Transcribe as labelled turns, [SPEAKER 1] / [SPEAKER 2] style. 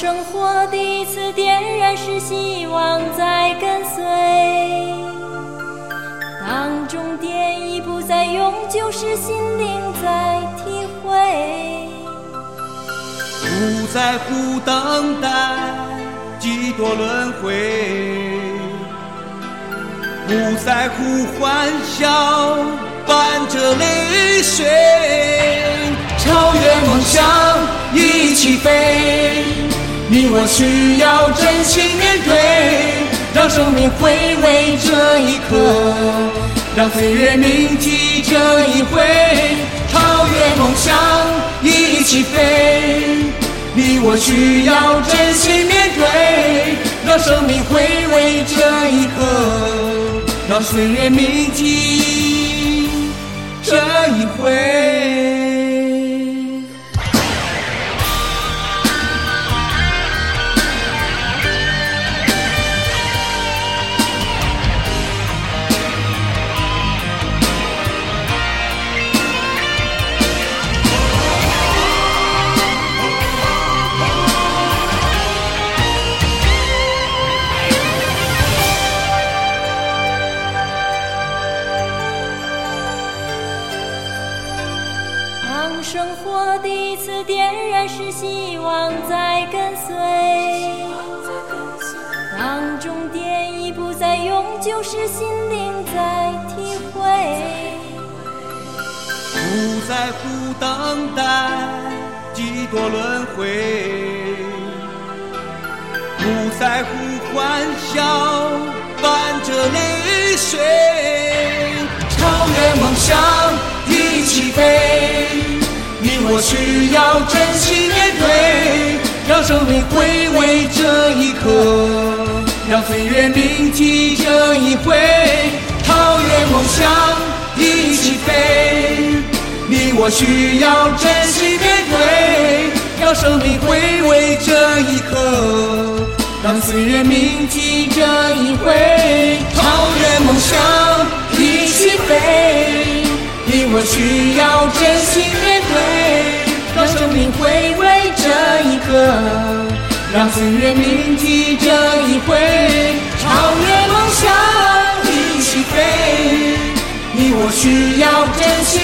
[SPEAKER 1] 生活第一次点燃是，希望在跟随；当终点已不再永久时，心灵在体会。
[SPEAKER 2] 不在乎等待几多轮回，不在乎欢笑伴着泪水，超越梦想一起飞。你我需要真心面对，让生命回味这一刻，让岁月铭记这一回，超越梦想一起飞。你我需要真心面对，让生命回味这一刻，让岁月铭记这一回。
[SPEAKER 1] 当生活第一次点燃是，希望在跟随；当终点已不再永久时，心灵在体会。
[SPEAKER 2] 不在乎等待几多轮回，不在乎欢笑伴着泪水，我需要真心面对，让生命回味这一刻，让岁月铭记这一回，超越梦想一起飞。你我需要真心面对，让生命回味这一刻，让岁月铭记这一回，超越梦想。我需要真心面对，让生命回味这一刻，让岁月铭记这一回，超越梦想一起飞。你我需要真心